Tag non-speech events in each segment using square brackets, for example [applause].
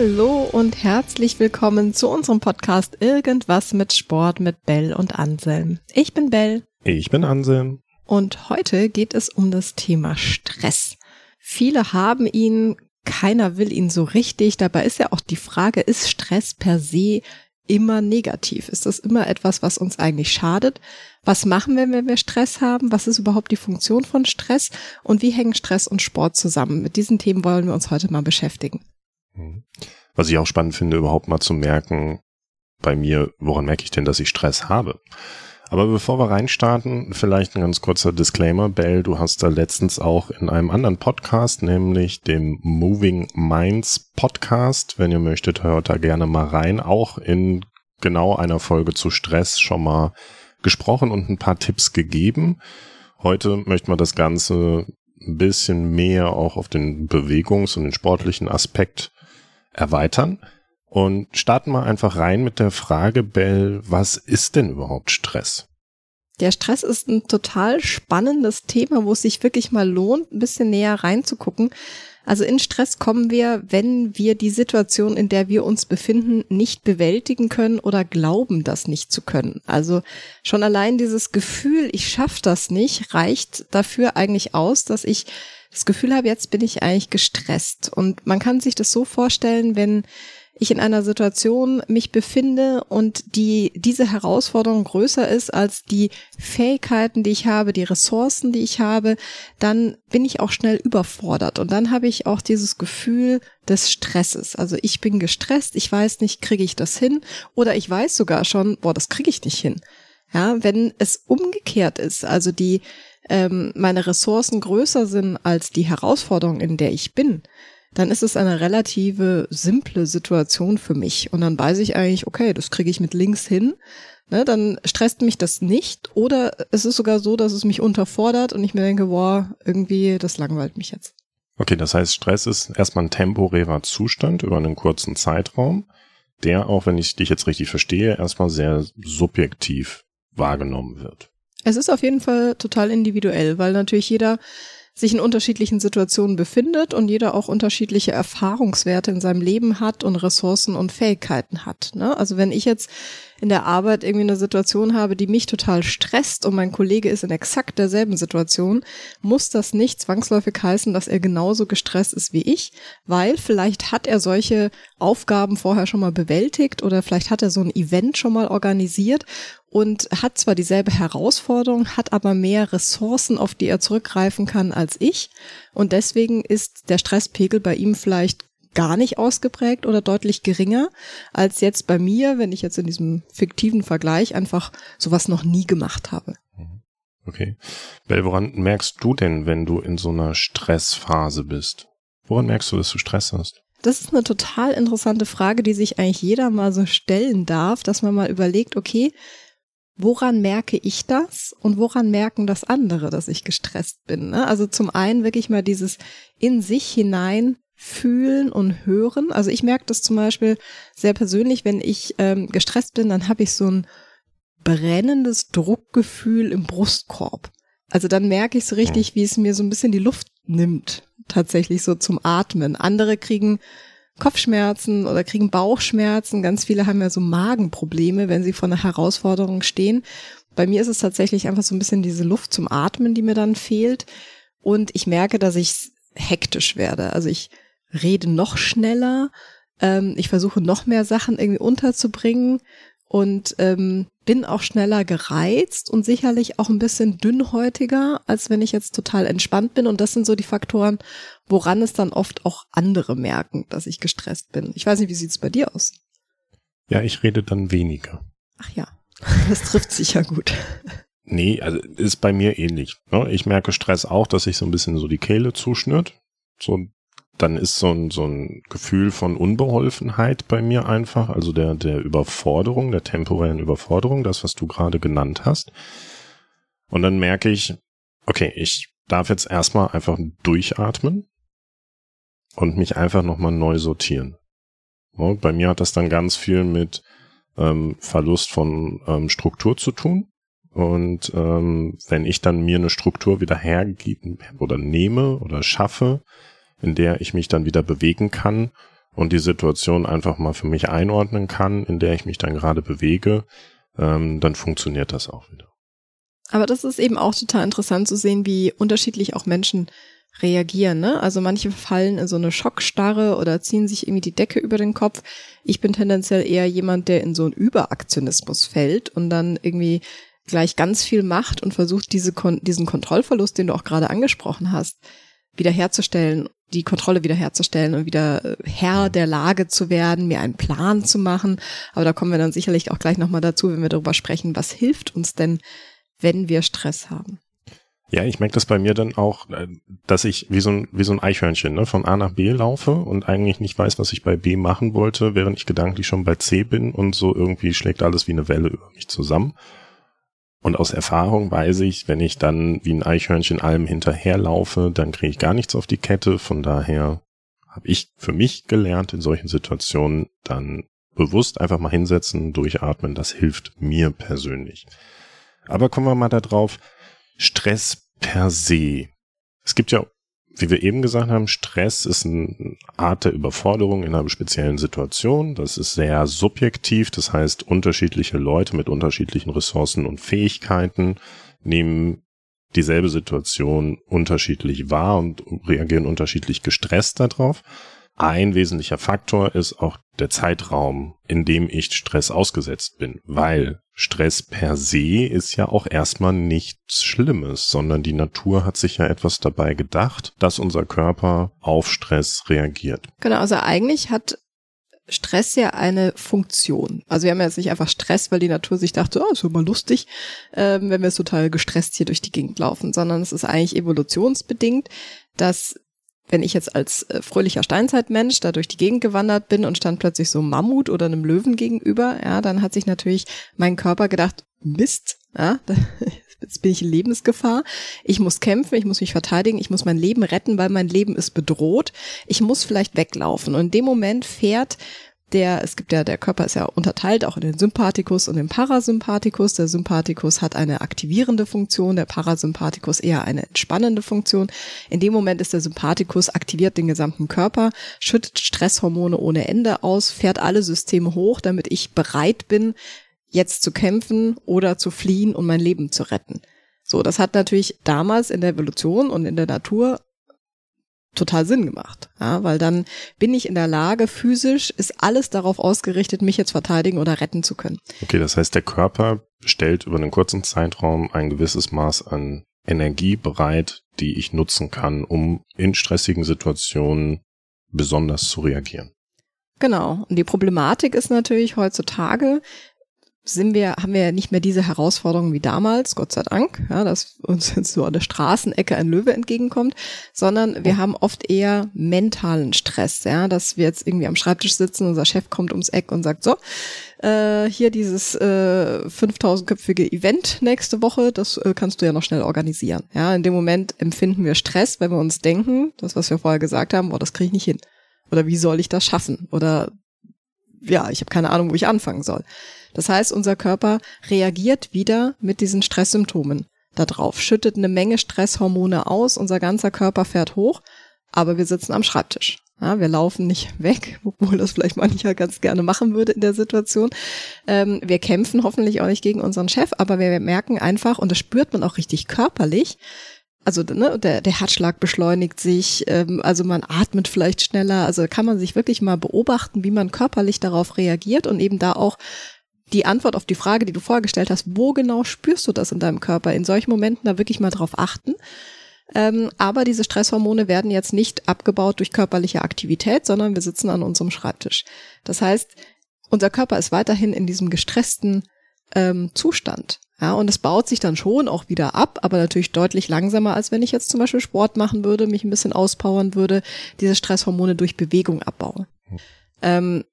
Hallo und herzlich willkommen zu unserem Podcast Irgendwas mit Sport mit Bell und Anselm. Ich bin Bell. Ich bin Anselm. Und heute geht es um das Thema Stress. Viele haben ihn, keiner will ihn so richtig. Dabei ist ja auch die Frage, ist Stress per se immer negativ? Ist das immer etwas, was uns eigentlich schadet? Was machen wir, wenn wir Stress haben? Was ist überhaupt die Funktion von Stress? Und wie hängen Stress und Sport zusammen? Mit diesen Themen wollen wir uns heute mal beschäftigen. Mhm. Was ich auch spannend finde, überhaupt mal zu merken, bei mir, woran merke ich denn, dass ich Stress habe? Aber bevor wir reinstarten, vielleicht ein ganz kurzer Disclaimer. Bell, du hast da letztens auch in einem anderen Podcast, nämlich dem Moving Minds Podcast, wenn ihr möchtet, hört da gerne mal rein, auch in genau einer Folge zu Stress schon mal gesprochen und ein paar Tipps gegeben. Heute möchten wir das Ganze ein bisschen mehr auch auf den Bewegungs- und den sportlichen Aspekt erweitern. Und starten wir einfach rein mit der Frage, Bell, was ist denn überhaupt Stress? Der Stress ist ein total spannendes Thema, wo es sich wirklich mal lohnt, ein bisschen näher reinzugucken. Also in Stress kommen wir, wenn wir die Situation, in der wir uns befinden, nicht bewältigen können oder glauben, das nicht zu können. Also schon allein dieses Gefühl, ich schaffe das nicht, reicht dafür eigentlich aus, dass ich das Gefühl habe, jetzt bin ich eigentlich gestresst. Und man kann sich das so vorstellen, wenn ich in einer Situation mich befinde und die, diese Herausforderung größer ist als die Fähigkeiten, die ich habe, die Ressourcen, die ich habe, dann bin ich auch schnell überfordert. Und dann habe ich auch dieses Gefühl des Stresses. Also ich bin gestresst, ich weiß nicht, kriege ich das hin? Oder ich weiß sogar schon, boah, das kriege ich nicht hin. Ja, wenn es umgekehrt ist, also die, ähm, meine Ressourcen größer sind als die Herausforderung, in der ich bin, dann ist es eine relative simple Situation für mich. Und dann weiß ich eigentlich, okay, das kriege ich mit links hin. Ne, dann stresst mich das nicht. Oder es ist sogar so, dass es mich unterfordert und ich mir denke, boah, irgendwie, das langweilt mich jetzt. Okay, das heißt, Stress ist erstmal ein temporärer Zustand über einen kurzen Zeitraum, der auch, wenn ich dich jetzt richtig verstehe, erstmal sehr subjektiv wahrgenommen wird. Es ist auf jeden Fall total individuell, weil natürlich jeder sich in unterschiedlichen Situationen befindet und jeder auch unterschiedliche Erfahrungswerte in seinem Leben hat und Ressourcen und Fähigkeiten hat. Ne? Also wenn ich jetzt in der Arbeit irgendwie eine Situation habe, die mich total stresst und mein Kollege ist in exakt derselben Situation, muss das nicht zwangsläufig heißen, dass er genauso gestresst ist wie ich, weil vielleicht hat er solche Aufgaben vorher schon mal bewältigt oder vielleicht hat er so ein Event schon mal organisiert und hat zwar dieselbe Herausforderung, hat aber mehr Ressourcen, auf die er zurückgreifen kann als ich. Und deswegen ist der Stresspegel bei ihm vielleicht gar nicht ausgeprägt oder deutlich geringer als jetzt bei mir, wenn ich jetzt in diesem fiktiven Vergleich einfach sowas noch nie gemacht habe. Mhm. Okay. Bell, woran merkst du denn, wenn du in so einer Stressphase bist? Woran merkst du, dass du Stress hast? Das ist eine total interessante Frage, die sich eigentlich jeder mal so stellen darf, dass man mal überlegt, okay, woran merke ich das und woran merken das andere, dass ich gestresst bin? Ne? Also zum einen wirklich mal dieses in sich hinein fühlen und hören. Also ich merke das zum Beispiel sehr persönlich, wenn ich ähm, gestresst bin, dann habe ich so ein brennendes Druckgefühl im Brustkorb. Also dann merke ich so richtig, wie es mir so ein bisschen die Luft nimmt, tatsächlich so zum Atmen. Andere kriegen Kopfschmerzen oder kriegen Bauchschmerzen. Ganz viele haben ja so Magenprobleme, wenn sie vor einer Herausforderung stehen. Bei mir ist es tatsächlich einfach so ein bisschen diese Luft zum Atmen, die mir dann fehlt. Und ich merke, dass ich hektisch werde. Also ich rede noch schneller. Ähm, ich versuche noch mehr Sachen irgendwie unterzubringen und ähm, bin auch schneller gereizt und sicherlich auch ein bisschen dünnhäutiger, als wenn ich jetzt total entspannt bin. Und das sind so die Faktoren, woran es dann oft auch andere merken, dass ich gestresst bin. Ich weiß nicht, wie sieht's bei dir aus? Ja, ich rede dann weniger. Ach ja, [laughs] das trifft sich ja gut. Nee, also ist bei mir ähnlich. Ne? Ich merke Stress auch, dass sich so ein bisschen so die Kehle zuschnürt. So dann ist so ein, so ein Gefühl von Unbeholfenheit bei mir einfach, also der, der Überforderung, der temporären Überforderung, das, was du gerade genannt hast. Und dann merke ich, okay, ich darf jetzt erstmal einfach durchatmen und mich einfach nochmal neu sortieren. Und bei mir hat das dann ganz viel mit ähm, Verlust von ähm, Struktur zu tun. Und ähm, wenn ich dann mir eine Struktur wieder hergebe oder nehme oder schaffe, in der ich mich dann wieder bewegen kann, und die Situation einfach mal für mich einordnen kann, in der ich mich dann gerade bewege, ähm, dann funktioniert das auch wieder. Aber das ist eben auch total interessant zu sehen, wie unterschiedlich auch Menschen reagieren. Ne? Also manche fallen in so eine Schockstarre oder ziehen sich irgendwie die Decke über den Kopf. Ich bin tendenziell eher jemand, der in so einen Überaktionismus fällt und dann irgendwie gleich ganz viel macht und versucht, diese diesen Kontrollverlust, den du auch gerade angesprochen hast, wiederherzustellen, die Kontrolle wiederherzustellen und wieder äh, Herr der Lage zu werden, mir einen Plan zu machen. Aber da kommen wir dann sicherlich auch gleich nochmal dazu, wenn wir darüber sprechen, was hilft uns denn, wenn wir Stress haben. Ja, ich merke das bei mir dann auch, äh, dass ich wie so ein, wie so ein Eichhörnchen ne, von A nach B laufe und eigentlich nicht weiß, was ich bei B machen wollte, während ich gedanklich schon bei C bin und so irgendwie schlägt alles wie eine Welle über mich zusammen. Und aus Erfahrung weiß ich, wenn ich dann wie ein Eichhörnchen allem hinterherlaufe, dann kriege ich gar nichts auf die Kette. Von daher habe ich für mich gelernt, in solchen Situationen dann bewusst einfach mal hinsetzen, durchatmen. Das hilft mir persönlich. Aber kommen wir mal da drauf. Stress per se. Es gibt ja wie wir eben gesagt haben, Stress ist eine Art der Überforderung in einer speziellen Situation. Das ist sehr subjektiv. Das heißt, unterschiedliche Leute mit unterschiedlichen Ressourcen und Fähigkeiten nehmen dieselbe Situation unterschiedlich wahr und reagieren unterschiedlich gestresst darauf. Ein wesentlicher Faktor ist auch der Zeitraum, in dem ich Stress ausgesetzt bin, weil Stress per se ist ja auch erstmal nichts Schlimmes, sondern die Natur hat sich ja etwas dabei gedacht, dass unser Körper auf Stress reagiert. Genau, also eigentlich hat Stress ja eine Funktion. Also wir haben ja jetzt nicht einfach Stress, weil die Natur sich dachte, oh, ist immer lustig, ähm, wenn wir total gestresst hier durch die Gegend laufen, sondern es ist eigentlich evolutionsbedingt, dass wenn ich jetzt als äh, fröhlicher Steinzeitmensch da durch die Gegend gewandert bin und stand plötzlich so Mammut oder einem Löwen gegenüber, ja, dann hat sich natürlich mein Körper gedacht, Mist, ja, [laughs] jetzt bin ich in Lebensgefahr. Ich muss kämpfen, ich muss mich verteidigen, ich muss mein Leben retten, weil mein Leben ist bedroht. Ich muss vielleicht weglaufen. Und in dem Moment fährt der, es gibt ja, der Körper ist ja unterteilt auch in den Sympathikus und den Parasympathikus. Der Sympathikus hat eine aktivierende Funktion, der Parasympathikus eher eine entspannende Funktion. In dem Moment ist der Sympathikus aktiviert den gesamten Körper, schüttet Stresshormone ohne Ende aus, fährt alle Systeme hoch, damit ich bereit bin, jetzt zu kämpfen oder zu fliehen und mein Leben zu retten. So, das hat natürlich damals in der Evolution und in der Natur total Sinn gemacht. Ja, weil dann bin ich in der Lage, physisch ist alles darauf ausgerichtet, mich jetzt verteidigen oder retten zu können. Okay, das heißt, der Körper stellt über einen kurzen Zeitraum ein gewisses Maß an Energie bereit, die ich nutzen kann, um in stressigen Situationen besonders zu reagieren. Genau. Und die Problematik ist natürlich heutzutage, sind wir, haben wir ja nicht mehr diese Herausforderungen wie damals, Gott sei Dank, ja, dass uns jetzt so an der Straßenecke ein Löwe entgegenkommt, sondern wir haben oft eher mentalen Stress, ja, dass wir jetzt irgendwie am Schreibtisch sitzen, unser Chef kommt ums Eck und sagt so, äh, hier dieses äh, 5000-köpfige Event nächste Woche, das äh, kannst du ja noch schnell organisieren. Ja, in dem Moment empfinden wir Stress, wenn wir uns denken, das, was wir vorher gesagt haben, boah, das kriege ich nicht hin. Oder wie soll ich das schaffen? Oder ja, ich habe keine Ahnung, wo ich anfangen soll. Das heißt, unser Körper reagiert wieder mit diesen Stresssymptomen darauf, schüttet eine Menge Stresshormone aus, unser ganzer Körper fährt hoch, aber wir sitzen am Schreibtisch. Ja, wir laufen nicht [laughs] weg, obwohl das vielleicht mancher ganz gerne machen würde in der Situation. Ähm, wir kämpfen hoffentlich auch nicht gegen unseren Chef, aber wir merken einfach, und das spürt man auch richtig körperlich, also ne, der, der Herzschlag beschleunigt sich, ähm, also man atmet vielleicht schneller, also kann man sich wirklich mal beobachten, wie man körperlich darauf reagiert und eben da auch die Antwort auf die Frage, die du vorgestellt hast, wo genau spürst du das in deinem Körper? In solchen Momenten da wirklich mal drauf achten. Ähm, aber diese Stresshormone werden jetzt nicht abgebaut durch körperliche Aktivität, sondern wir sitzen an unserem Schreibtisch. Das heißt, unser Körper ist weiterhin in diesem gestressten ähm, Zustand. Ja, und es baut sich dann schon auch wieder ab, aber natürlich deutlich langsamer, als wenn ich jetzt zum Beispiel Sport machen würde, mich ein bisschen auspowern würde, diese Stresshormone durch Bewegung abbauen. Mhm. Ähm,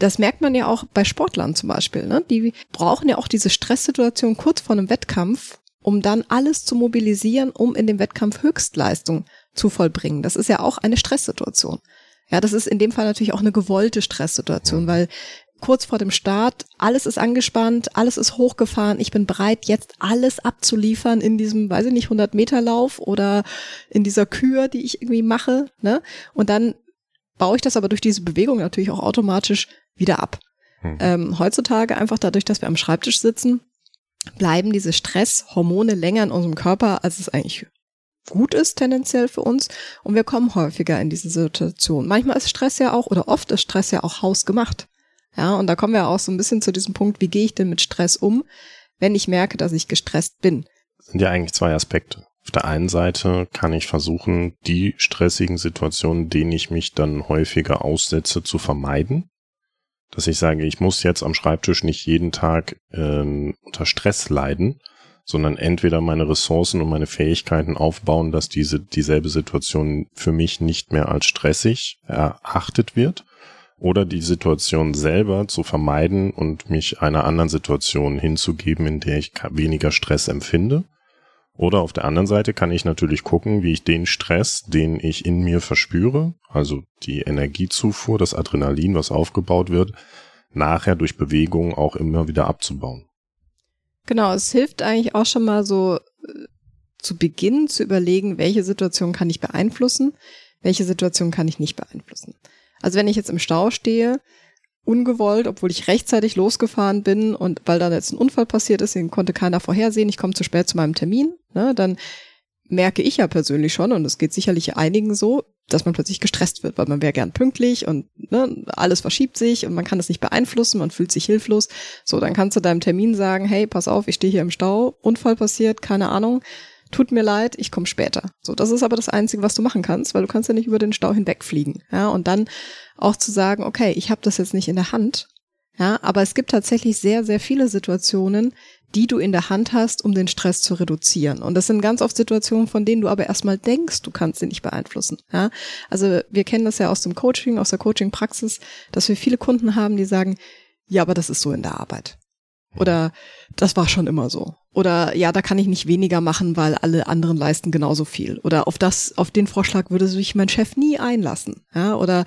das merkt man ja auch bei Sportlern zum Beispiel. Ne? Die brauchen ja auch diese Stresssituation kurz vor einem Wettkampf, um dann alles zu mobilisieren, um in dem Wettkampf Höchstleistung zu vollbringen. Das ist ja auch eine Stresssituation. Ja, das ist in dem Fall natürlich auch eine gewollte Stresssituation, weil kurz vor dem Start, alles ist angespannt, alles ist hochgefahren, ich bin bereit, jetzt alles abzuliefern in diesem, weiß ich nicht, 100 Meter Lauf oder in dieser Kür, die ich irgendwie mache, ne? Und dann baue ich das aber durch diese Bewegung natürlich auch automatisch wieder ab. Hm. Ähm, heutzutage einfach dadurch, dass wir am Schreibtisch sitzen, bleiben diese Stresshormone länger in unserem Körper, als es eigentlich gut ist tendenziell für uns und wir kommen häufiger in diese Situation. Manchmal ist Stress ja auch oder oft ist Stress ja auch hausgemacht. Ja, und da kommen wir auch so ein bisschen zu diesem Punkt, wie gehe ich denn mit Stress um, wenn ich merke, dass ich gestresst bin? Das sind ja eigentlich zwei Aspekte. Auf der einen Seite kann ich versuchen, die stressigen Situationen, denen ich mich dann häufiger aussetze, zu vermeiden. Dass ich sage, ich muss jetzt am Schreibtisch nicht jeden Tag ähm, unter Stress leiden, sondern entweder meine Ressourcen und meine Fähigkeiten aufbauen, dass diese dieselbe Situation für mich nicht mehr als stressig erachtet wird, oder die Situation selber zu vermeiden und mich einer anderen Situation hinzugeben, in der ich weniger Stress empfinde. Oder auf der anderen Seite kann ich natürlich gucken, wie ich den Stress, den ich in mir verspüre, also die Energiezufuhr, das Adrenalin, was aufgebaut wird, nachher durch Bewegung auch immer wieder abzubauen. Genau, es hilft eigentlich auch schon mal so äh, zu Beginn zu überlegen, welche Situation kann ich beeinflussen, welche Situation kann ich nicht beeinflussen. Also wenn ich jetzt im Stau stehe, ungewollt, obwohl ich rechtzeitig losgefahren bin und weil da jetzt ein Unfall passiert ist, den konnte keiner vorhersehen, ich komme zu spät zu meinem Termin, ne, dann merke ich ja persönlich schon, und es geht sicherlich einigen so, dass man plötzlich gestresst wird, weil man wäre gern pünktlich und ne, alles verschiebt sich und man kann das nicht beeinflussen, man fühlt sich hilflos. So, dann kannst du deinem Termin sagen, hey, pass auf, ich stehe hier im Stau, Unfall passiert, keine Ahnung, tut mir leid, ich komme später. So, das ist aber das Einzige, was du machen kannst, weil du kannst ja nicht über den Stau hinwegfliegen. Ja, und dann auch zu sagen, okay, ich habe das jetzt nicht in der Hand. Ja, aber es gibt tatsächlich sehr, sehr viele Situationen, die du in der Hand hast, um den Stress zu reduzieren. Und das sind ganz oft Situationen, von denen du aber erstmal denkst, du kannst sie nicht beeinflussen. Ja, also wir kennen das ja aus dem Coaching, aus der Coaching-Praxis, dass wir viele Kunden haben, die sagen, ja, aber das ist so in der Arbeit. Oder das war schon immer so. Oder ja, da kann ich nicht weniger machen, weil alle anderen leisten genauso viel. Oder auf das, auf den Vorschlag würde sich mein Chef nie einlassen. Ja, oder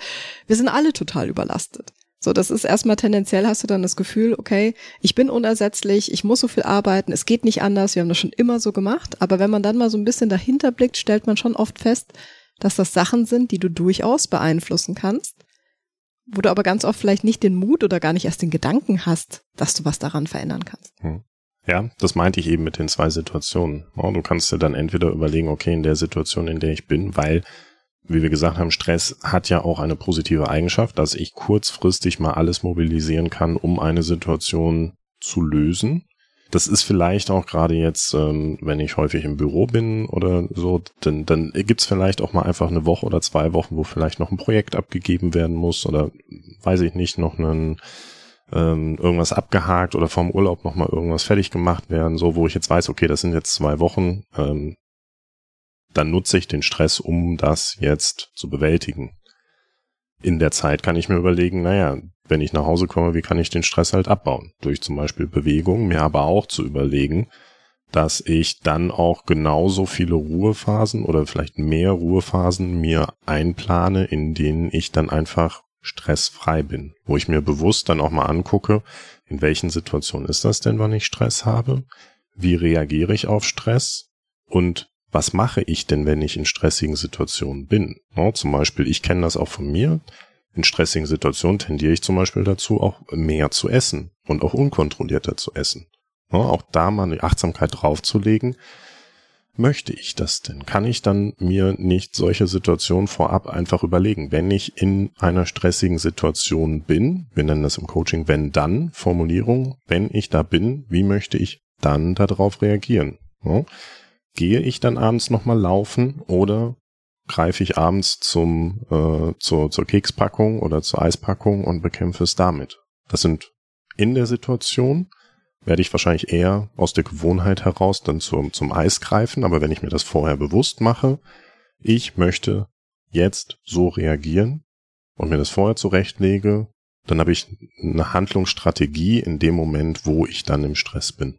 wir sind alle total überlastet. So, das ist erstmal tendenziell hast du dann das Gefühl, okay, ich bin unersetzlich, ich muss so viel arbeiten, es geht nicht anders, wir haben das schon immer so gemacht. Aber wenn man dann mal so ein bisschen dahinter blickt, stellt man schon oft fest, dass das Sachen sind, die du durchaus beeinflussen kannst wo du aber ganz oft vielleicht nicht den Mut oder gar nicht erst den Gedanken hast, dass du was daran verändern kannst. Hm. Ja, das meinte ich eben mit den zwei Situationen. Du kannst dir dann entweder überlegen, okay, in der Situation, in der ich bin, weil, wie wir gesagt haben, Stress hat ja auch eine positive Eigenschaft, dass ich kurzfristig mal alles mobilisieren kann, um eine Situation zu lösen. Das ist vielleicht auch gerade jetzt, ähm, wenn ich häufig im Büro bin oder so, dann, dann gibt's vielleicht auch mal einfach eine Woche oder zwei Wochen, wo vielleicht noch ein Projekt abgegeben werden muss oder weiß ich nicht, noch einen ähm, irgendwas abgehakt oder vom Urlaub nochmal irgendwas fertig gemacht werden, so wo ich jetzt weiß, okay, das sind jetzt zwei Wochen, ähm, dann nutze ich den Stress, um das jetzt zu bewältigen. In der Zeit kann ich mir überlegen, naja, wenn ich nach Hause komme, wie kann ich den Stress halt abbauen? Durch zum Beispiel Bewegung, mir aber auch zu überlegen, dass ich dann auch genauso viele Ruhephasen oder vielleicht mehr Ruhephasen mir einplane, in denen ich dann einfach stressfrei bin, wo ich mir bewusst dann auch mal angucke, in welchen Situationen ist das denn, wann ich Stress habe? Wie reagiere ich auf Stress? Und was mache ich denn, wenn ich in stressigen Situationen bin? Ja, zum Beispiel, ich kenne das auch von mir. In stressigen Situationen tendiere ich zum Beispiel dazu, auch mehr zu essen und auch unkontrollierter zu essen. Ja, auch da mal eine Achtsamkeit draufzulegen. Möchte ich das denn? Kann ich dann mir nicht solche Situationen vorab einfach überlegen? Wenn ich in einer stressigen Situation bin, wir nennen das im Coaching wenn dann Formulierung, wenn ich da bin, wie möchte ich dann darauf reagieren? Ja, gehe ich dann abends nochmal laufen oder greife ich abends zum, äh, zur, zur Kekspackung oder zur Eispackung und bekämpfe es damit. Das sind in der Situation, werde ich wahrscheinlich eher aus der Gewohnheit heraus dann zum, zum Eis greifen, aber wenn ich mir das vorher bewusst mache, ich möchte jetzt so reagieren und mir das vorher zurechtlege, dann habe ich eine Handlungsstrategie in dem Moment, wo ich dann im Stress bin.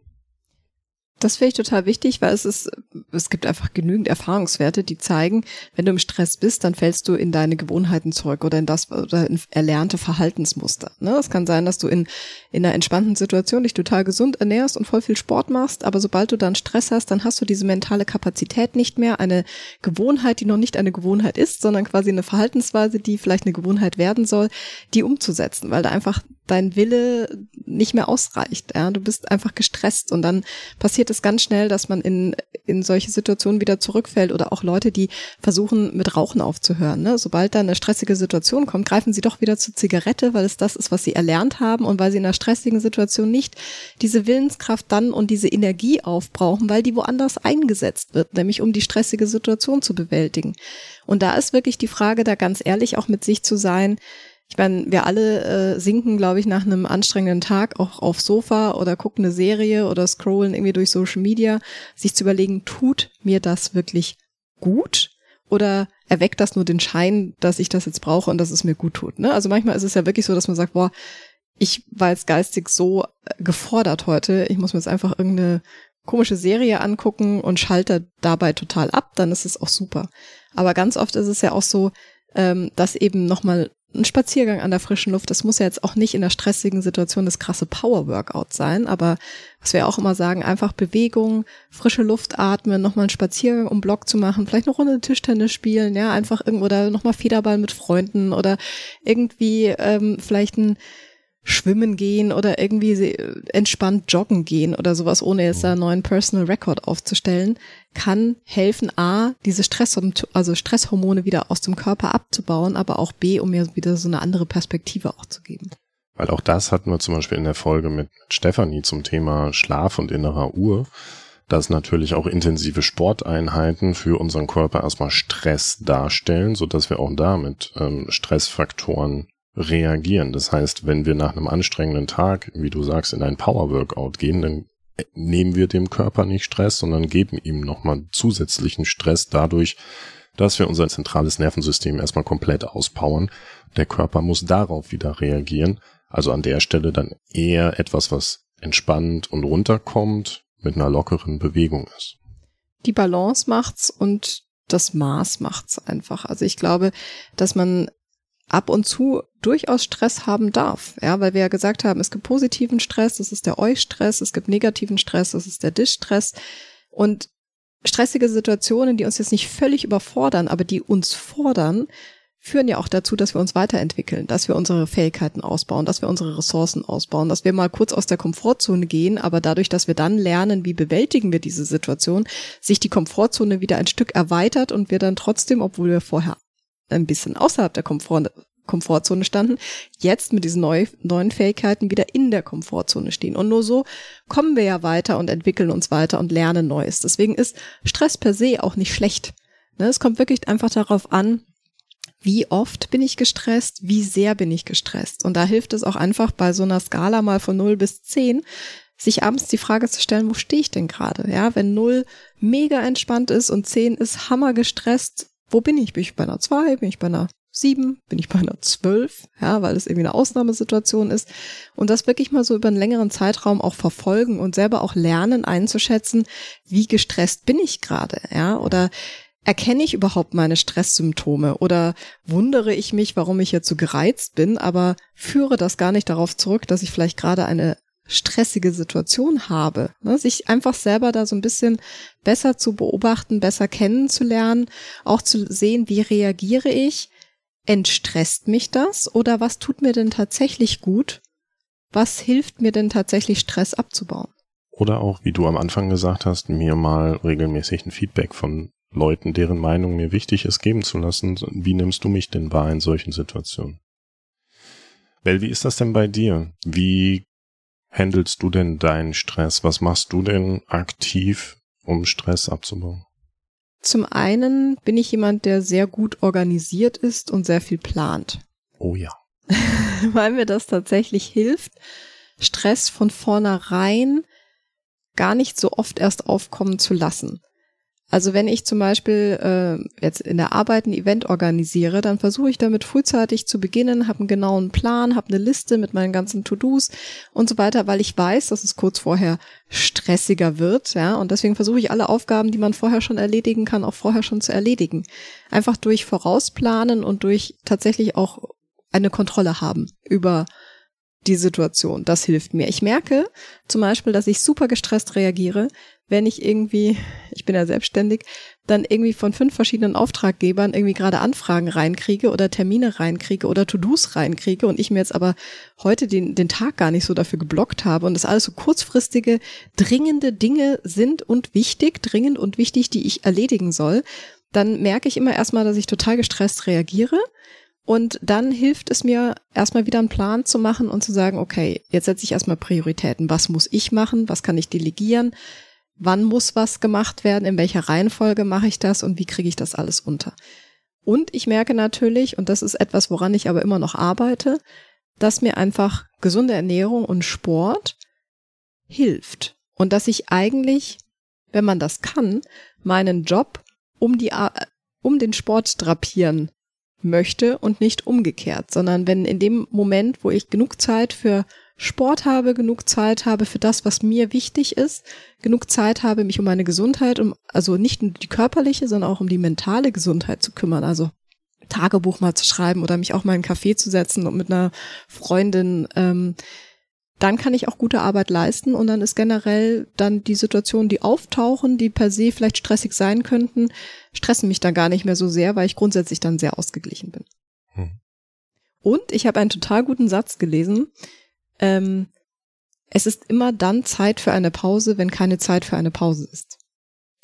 Das finde ich total wichtig, weil es ist, es gibt einfach genügend Erfahrungswerte, die zeigen, wenn du im Stress bist, dann fällst du in deine Gewohnheiten zurück oder in das oder in erlernte Verhaltensmuster. Ne? Es kann sein, dass du in, in einer entspannten Situation dich total gesund ernährst und voll viel Sport machst, aber sobald du dann Stress hast, dann hast du diese mentale Kapazität nicht mehr, eine Gewohnheit, die noch nicht eine Gewohnheit ist, sondern quasi eine Verhaltensweise, die vielleicht eine Gewohnheit werden soll, die umzusetzen, weil da einfach dein Wille nicht mehr ausreicht. Ja? Du bist einfach gestresst und dann passiert es ganz schnell, dass man in, in solche Situationen wieder zurückfällt oder auch Leute, die versuchen, mit Rauchen aufzuhören. Ne? Sobald da eine stressige Situation kommt, greifen sie doch wieder zur Zigarette, weil es das ist, was sie erlernt haben und weil sie in einer stressigen Situation nicht diese Willenskraft dann und diese Energie aufbrauchen, weil die woanders eingesetzt wird, nämlich um die stressige Situation zu bewältigen. Und da ist wirklich die Frage, da ganz ehrlich auch mit sich zu sein, ich meine, wir alle äh, sinken, glaube ich, nach einem anstrengenden Tag auch aufs Sofa oder gucken eine Serie oder scrollen irgendwie durch Social Media, sich zu überlegen, tut mir das wirklich gut? Oder erweckt das nur den Schein, dass ich das jetzt brauche und dass es mir gut tut? Ne? Also manchmal ist es ja wirklich so, dass man sagt, boah, ich war jetzt geistig so äh, gefordert heute, ich muss mir jetzt einfach irgendeine komische Serie angucken und schalte dabei total ab, dann ist es auch super. Aber ganz oft ist es ja auch so, ähm, dass eben nochmal ein Spaziergang an der frischen Luft, das muss ja jetzt auch nicht in der stressigen Situation das krasse Power-Workout sein, aber was wir auch immer sagen, einfach Bewegung, frische Luft atmen, nochmal einen Spaziergang um Block zu machen, vielleicht noch Runde Tischtennis spielen, ja, einfach irgendwo oder nochmal Federball mit Freunden oder irgendwie ähm, vielleicht ein schwimmen gehen oder irgendwie entspannt joggen gehen oder sowas, ohne jetzt da einen neuen Personal Record aufzustellen, kann helfen, A, diese Stress, also Stresshormone wieder aus dem Körper abzubauen, aber auch B, um mir wieder so eine andere Perspektive auch zu geben. Weil auch das hatten wir zum Beispiel in der Folge mit Stefanie zum Thema Schlaf und innerer Uhr, dass natürlich auch intensive Sporteinheiten für unseren Körper erstmal Stress darstellen, so dass wir auch damit ähm, Stressfaktoren reagieren. Das heißt, wenn wir nach einem anstrengenden Tag, wie du sagst, in ein Power-Workout gehen, dann nehmen wir dem Körper nicht Stress, sondern geben ihm nochmal zusätzlichen Stress dadurch, dass wir unser zentrales Nervensystem erstmal komplett auspowern. Der Körper muss darauf wieder reagieren. Also an der Stelle dann eher etwas, was entspannt und runterkommt, mit einer lockeren Bewegung ist. Die Balance macht's und das Maß macht's einfach. Also ich glaube, dass man ab und zu durchaus Stress haben darf. Ja, weil wir ja gesagt haben, es gibt positiven Stress, das ist der Eustress, es gibt negativen Stress, das ist der Distress. Und stressige Situationen, die uns jetzt nicht völlig überfordern, aber die uns fordern, führen ja auch dazu, dass wir uns weiterentwickeln, dass wir unsere Fähigkeiten ausbauen, dass wir unsere Ressourcen ausbauen, dass wir mal kurz aus der Komfortzone gehen, aber dadurch, dass wir dann lernen, wie bewältigen wir diese Situation, sich die Komfortzone wieder ein Stück erweitert und wir dann trotzdem, obwohl wir vorher ein bisschen außerhalb der Komfort Komfortzone standen, jetzt mit diesen neu, neuen Fähigkeiten wieder in der Komfortzone stehen. Und nur so kommen wir ja weiter und entwickeln uns weiter und lernen Neues. Deswegen ist Stress per se auch nicht schlecht. Ne, es kommt wirklich einfach darauf an, wie oft bin ich gestresst, wie sehr bin ich gestresst. Und da hilft es auch einfach bei so einer Skala mal von 0 bis 10, sich abends die Frage zu stellen, wo stehe ich denn gerade? Ja, wenn 0 mega entspannt ist und 10 ist hammer gestresst, wo bin ich? Bin ich bei einer zwei? Bin ich bei einer sieben? Bin ich bei einer zwölf? Ja, weil es irgendwie eine Ausnahmesituation ist. Und das wirklich mal so über einen längeren Zeitraum auch verfolgen und selber auch lernen einzuschätzen, wie gestresst bin ich gerade? Ja, oder erkenne ich überhaupt meine Stresssymptome oder wundere ich mich, warum ich jetzt so gereizt bin, aber führe das gar nicht darauf zurück, dass ich vielleicht gerade eine stressige Situation habe. Ne? Sich einfach selber da so ein bisschen besser zu beobachten, besser kennenzulernen, auch zu sehen, wie reagiere ich, entstresst mich das oder was tut mir denn tatsächlich gut? Was hilft mir denn tatsächlich Stress abzubauen? Oder auch, wie du am Anfang gesagt hast, mir mal regelmäßig ein Feedback von Leuten, deren Meinung mir wichtig ist, geben zu lassen. Wie nimmst du mich denn wahr in solchen Situationen? Bell, wie ist das denn bei dir? Wie handelst du denn deinen Stress? Was machst du denn aktiv, um Stress abzubauen? Zum einen bin ich jemand, der sehr gut organisiert ist und sehr viel plant. Oh ja. [laughs] Weil mir das tatsächlich hilft, Stress von vornherein gar nicht so oft erst aufkommen zu lassen. Also wenn ich zum Beispiel äh, jetzt in der Arbeit ein Event organisiere, dann versuche ich damit frühzeitig zu beginnen, habe einen genauen Plan, habe eine Liste mit meinen ganzen To-Dos und so weiter, weil ich weiß, dass es kurz vorher stressiger wird, ja, und deswegen versuche ich alle Aufgaben, die man vorher schon erledigen kann, auch vorher schon zu erledigen. Einfach durch Vorausplanen und durch tatsächlich auch eine Kontrolle haben über die Situation. Das hilft mir. Ich merke zum Beispiel, dass ich super gestresst reagiere, wenn ich irgendwie, ich bin ja selbstständig, dann irgendwie von fünf verschiedenen Auftraggebern irgendwie gerade Anfragen reinkriege oder Termine reinkriege oder To-Dos reinkriege und ich mir jetzt aber heute den, den Tag gar nicht so dafür geblockt habe und das alles so kurzfristige, dringende Dinge sind und wichtig, dringend und wichtig, die ich erledigen soll, dann merke ich immer erstmal, dass ich total gestresst reagiere und dann hilft es mir, erstmal wieder einen Plan zu machen und zu sagen, okay, jetzt setze ich erstmal Prioritäten. Was muss ich machen? Was kann ich delegieren? Wann muss was gemacht werden? In welcher Reihenfolge mache ich das? Und wie kriege ich das alles unter? Und ich merke natürlich, und das ist etwas, woran ich aber immer noch arbeite, dass mir einfach gesunde Ernährung und Sport hilft. Und dass ich eigentlich, wenn man das kann, meinen Job um die, um den Sport drapieren möchte und nicht umgekehrt, sondern wenn in dem Moment, wo ich genug Zeit für Sport habe, genug Zeit habe für das, was mir wichtig ist, genug Zeit habe, mich um meine Gesundheit, um also nicht nur die körperliche, sondern auch um die mentale Gesundheit zu kümmern, also Tagebuch mal zu schreiben oder mich auch mal in einen Café zu setzen und mit einer Freundin ähm, dann kann ich auch gute Arbeit leisten und dann ist generell dann die Situation, die auftauchen, die per se vielleicht stressig sein könnten, stressen mich dann gar nicht mehr so sehr, weil ich grundsätzlich dann sehr ausgeglichen bin. Hm. Und ich habe einen total guten Satz gelesen. Ähm, es ist immer dann Zeit für eine Pause, wenn keine Zeit für eine Pause ist.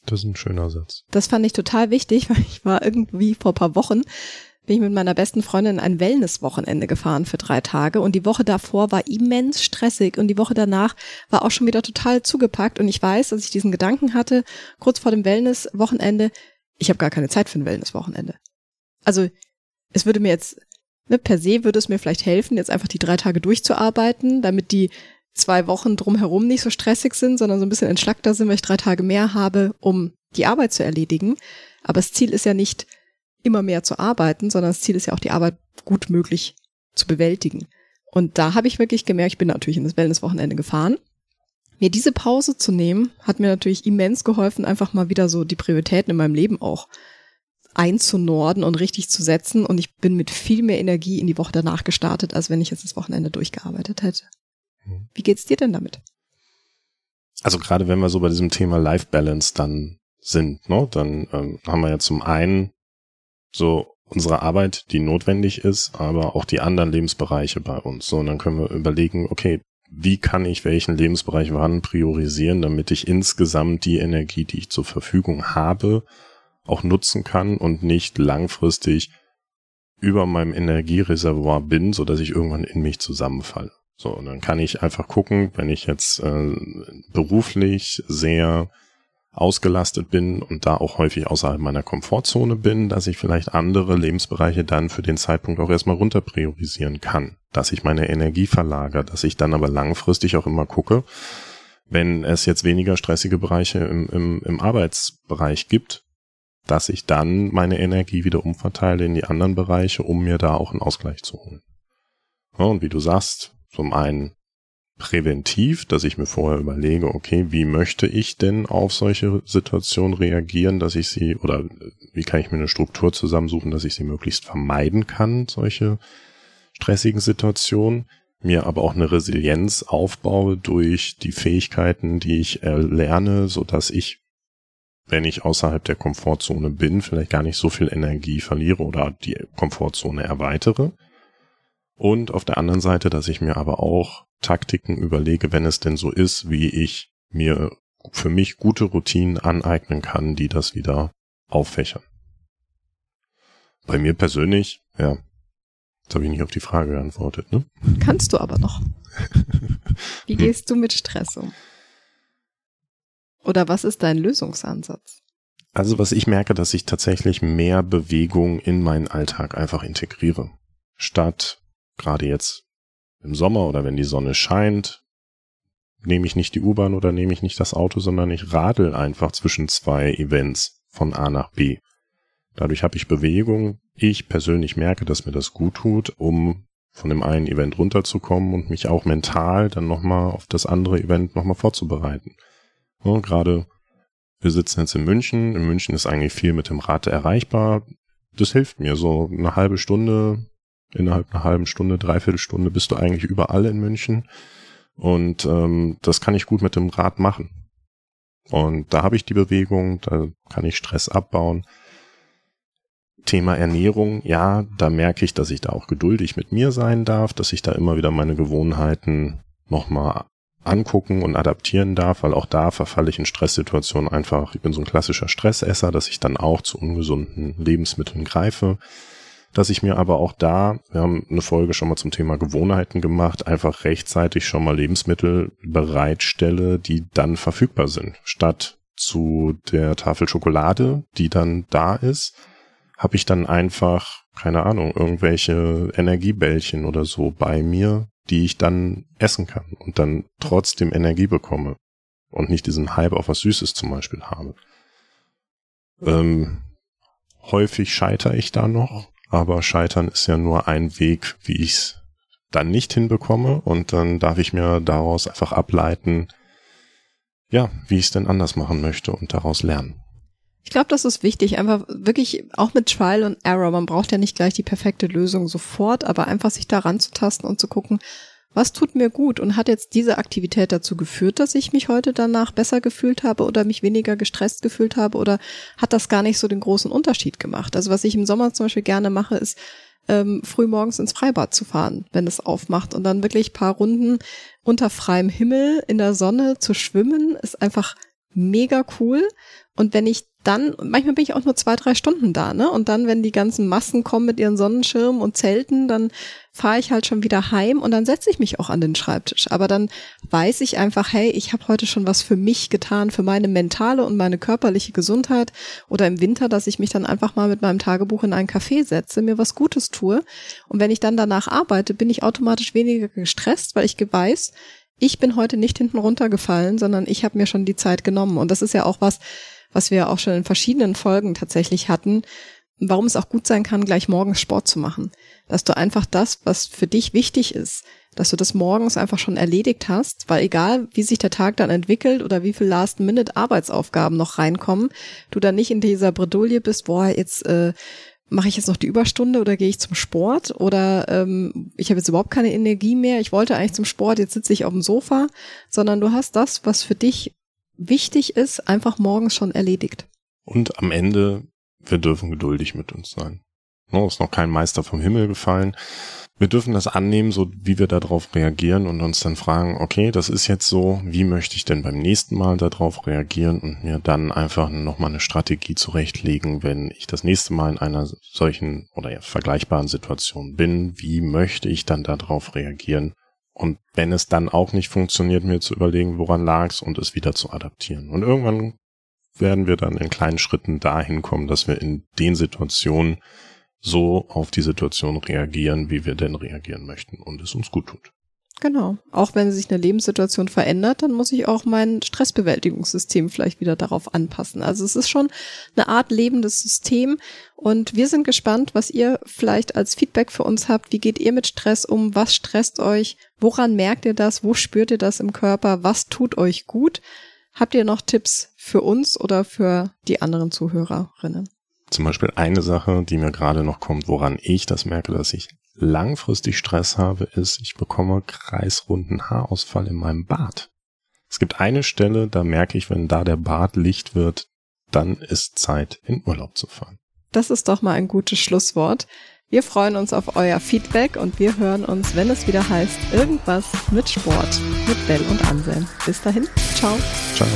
Das ist ein schöner Satz. Das fand ich total wichtig, [laughs] weil ich war irgendwie vor paar Wochen bin ich mit meiner besten Freundin ein Wellness-Wochenende gefahren für drei Tage und die Woche davor war immens stressig und die Woche danach war auch schon wieder total zugepackt und ich weiß, dass ich diesen Gedanken hatte, kurz vor dem Wellness-Wochenende, ich habe gar keine Zeit für ein Wellness-Wochenende. Also es würde mir jetzt, ne, per se würde es mir vielleicht helfen, jetzt einfach die drei Tage durchzuarbeiten, damit die zwei Wochen drumherum nicht so stressig sind, sondern so ein bisschen entschlackter sind, weil ich drei Tage mehr habe, um die Arbeit zu erledigen. Aber das Ziel ist ja nicht, immer mehr zu arbeiten, sondern das Ziel ist ja auch, die Arbeit gut möglich zu bewältigen. Und da habe ich wirklich gemerkt, ich bin natürlich in das Wellnesswochenende gefahren. Mir diese Pause zu nehmen, hat mir natürlich immens geholfen, einfach mal wieder so die Prioritäten in meinem Leben auch einzunorden und richtig zu setzen. Und ich bin mit viel mehr Energie in die Woche danach gestartet, als wenn ich jetzt das Wochenende durchgearbeitet hätte. Mhm. Wie geht's dir denn damit? Also gerade wenn wir so bei diesem Thema Life Balance dann sind, ne, dann ähm, haben wir ja zum einen so unsere Arbeit, die notwendig ist, aber auch die anderen Lebensbereiche bei uns. So, und dann können wir überlegen, okay, wie kann ich welchen Lebensbereich wann priorisieren, damit ich insgesamt die Energie, die ich zur Verfügung habe, auch nutzen kann und nicht langfristig über meinem Energiereservoir bin, so dass ich irgendwann in mich zusammenfalle. So, und dann kann ich einfach gucken, wenn ich jetzt äh, beruflich sehr ausgelastet bin und da auch häufig außerhalb meiner Komfortzone bin, dass ich vielleicht andere Lebensbereiche dann für den Zeitpunkt auch erstmal runter priorisieren kann, dass ich meine Energie verlagere, dass ich dann aber langfristig auch immer gucke, wenn es jetzt weniger stressige Bereiche im, im, im Arbeitsbereich gibt, dass ich dann meine Energie wieder umverteile in die anderen Bereiche, um mir da auch einen Ausgleich zu holen. Ja, und wie du sagst, zum einen präventiv, dass ich mir vorher überlege, okay, wie möchte ich denn auf solche Situationen reagieren, dass ich sie oder wie kann ich mir eine Struktur zusammensuchen, dass ich sie möglichst vermeiden kann, solche stressigen Situationen, mir aber auch eine Resilienz aufbaue durch die Fähigkeiten, die ich erlerne, so dass ich wenn ich außerhalb der Komfortzone bin, vielleicht gar nicht so viel Energie verliere oder die Komfortzone erweitere. Und auf der anderen Seite, dass ich mir aber auch Taktiken überlege, wenn es denn so ist, wie ich mir für mich gute Routinen aneignen kann, die das wieder auffächern. Bei mir persönlich, ja, jetzt habe ich nicht auf die Frage geantwortet, ne? Kannst du aber noch. [laughs] Wie gehst du mit Stress um? Oder was ist dein Lösungsansatz? Also was ich merke, dass ich tatsächlich mehr Bewegung in meinen Alltag einfach integriere. Statt gerade jetzt im Sommer oder wenn die Sonne scheint, nehme ich nicht die U-Bahn oder nehme ich nicht das Auto, sondern ich radel einfach zwischen zwei Events von A nach B. Dadurch habe ich Bewegung. Ich persönlich merke, dass mir das gut tut, um von dem einen Event runterzukommen und mich auch mental dann nochmal auf das andere Event nochmal vorzubereiten. Ja, Gerade wir sitzen jetzt in München. In München ist eigentlich viel mit dem Rad erreichbar. Das hilft mir. So eine halbe Stunde, innerhalb einer halben Stunde, dreiviertel Stunde bist du eigentlich überall in München. Und ähm, das kann ich gut mit dem Rad machen. Und da habe ich die Bewegung, da kann ich Stress abbauen. Thema Ernährung, ja, da merke ich, dass ich da auch geduldig mit mir sein darf, dass ich da immer wieder meine Gewohnheiten nochmal angucken und adaptieren darf, weil auch da verfalle ich in Stresssituationen einfach, ich bin so ein klassischer Stressesser, dass ich dann auch zu ungesunden Lebensmitteln greife, dass ich mir aber auch da, wir haben eine Folge schon mal zum Thema Gewohnheiten gemacht, einfach rechtzeitig schon mal Lebensmittel bereitstelle, die dann verfügbar sind, statt zu der Tafel Schokolade, die dann da ist, habe ich dann einfach, keine Ahnung, irgendwelche Energiebällchen oder so bei mir, die ich dann essen kann und dann trotzdem Energie bekomme und nicht diesen Hype auf was Süßes zum Beispiel habe. Ähm, häufig scheitere ich da noch, aber scheitern ist ja nur ein Weg, wie ich es dann nicht hinbekomme und dann darf ich mir daraus einfach ableiten, ja, wie ich es denn anders machen möchte und daraus lernen. Ich glaube, das ist wichtig, einfach wirklich auch mit Trial und Error. Man braucht ja nicht gleich die perfekte Lösung sofort, aber einfach sich da ranzutasten und zu gucken, was tut mir gut und hat jetzt diese Aktivität dazu geführt, dass ich mich heute danach besser gefühlt habe oder mich weniger gestresst gefühlt habe oder hat das gar nicht so den großen Unterschied gemacht? Also was ich im Sommer zum Beispiel gerne mache, ist ähm, früh morgens ins Freibad zu fahren, wenn es aufmacht und dann wirklich paar Runden unter freiem Himmel in der Sonne zu schwimmen, ist einfach mega cool. Und wenn ich dann, manchmal bin ich auch nur zwei, drei Stunden da, ne? Und dann, wenn die ganzen Massen kommen mit ihren Sonnenschirmen und Zelten, dann fahre ich halt schon wieder heim und dann setze ich mich auch an den Schreibtisch. Aber dann weiß ich einfach, hey, ich habe heute schon was für mich getan, für meine mentale und meine körperliche Gesundheit. Oder im Winter, dass ich mich dann einfach mal mit meinem Tagebuch in einen Café setze, mir was Gutes tue. Und wenn ich dann danach arbeite, bin ich automatisch weniger gestresst, weil ich weiß, ich bin heute nicht hinten runtergefallen, sondern ich habe mir schon die Zeit genommen. Und das ist ja auch was, was wir auch schon in verschiedenen Folgen tatsächlich hatten, warum es auch gut sein kann, gleich morgens Sport zu machen. Dass du einfach das, was für dich wichtig ist, dass du das morgens einfach schon erledigt hast, weil egal, wie sich der Tag dann entwickelt oder wie viel Last-Minute-Arbeitsaufgaben noch reinkommen, du dann nicht in dieser Bredouille bist, boah, jetzt äh, mache ich jetzt noch die Überstunde oder gehe ich zum Sport oder ähm, ich habe jetzt überhaupt keine Energie mehr, ich wollte eigentlich zum Sport, jetzt sitze ich auf dem Sofa, sondern du hast das, was für dich wichtig ist, einfach morgens schon erledigt. Und am Ende, wir dürfen geduldig mit uns sein. No, ist noch kein Meister vom Himmel gefallen. Wir dürfen das annehmen, so wie wir darauf reagieren und uns dann fragen, okay, das ist jetzt so, wie möchte ich denn beim nächsten Mal darauf reagieren und mir dann einfach nochmal eine Strategie zurechtlegen, wenn ich das nächste Mal in einer solchen oder ja, vergleichbaren Situation bin, wie möchte ich dann darauf reagieren, und wenn es dann auch nicht funktioniert, mir zu überlegen, woran lag's und es wieder zu adaptieren. Und irgendwann werden wir dann in kleinen Schritten dahin kommen, dass wir in den Situationen so auf die Situation reagieren, wie wir denn reagieren möchten und es uns gut tut. Genau. Auch wenn sich eine Lebenssituation verändert, dann muss ich auch mein Stressbewältigungssystem vielleicht wieder darauf anpassen. Also es ist schon eine Art lebendes System und wir sind gespannt, was ihr vielleicht als Feedback für uns habt. Wie geht ihr mit Stress um? Was stresst euch? Woran merkt ihr das? Wo spürt ihr das im Körper? Was tut euch gut? Habt ihr noch Tipps für uns oder für die anderen Zuhörerinnen? Zum Beispiel eine Sache, die mir gerade noch kommt, woran ich das merke, dass ich langfristig Stress habe, ist, ich bekomme kreisrunden Haarausfall in meinem Bart. Es gibt eine Stelle, da merke ich, wenn da der Bart licht wird, dann ist Zeit, in Urlaub zu fahren. Das ist doch mal ein gutes Schlusswort. Wir freuen uns auf euer Feedback und wir hören uns, wenn es wieder heißt, irgendwas mit Sport mit Bell und Anselm. Bis dahin, ciao. Ciao.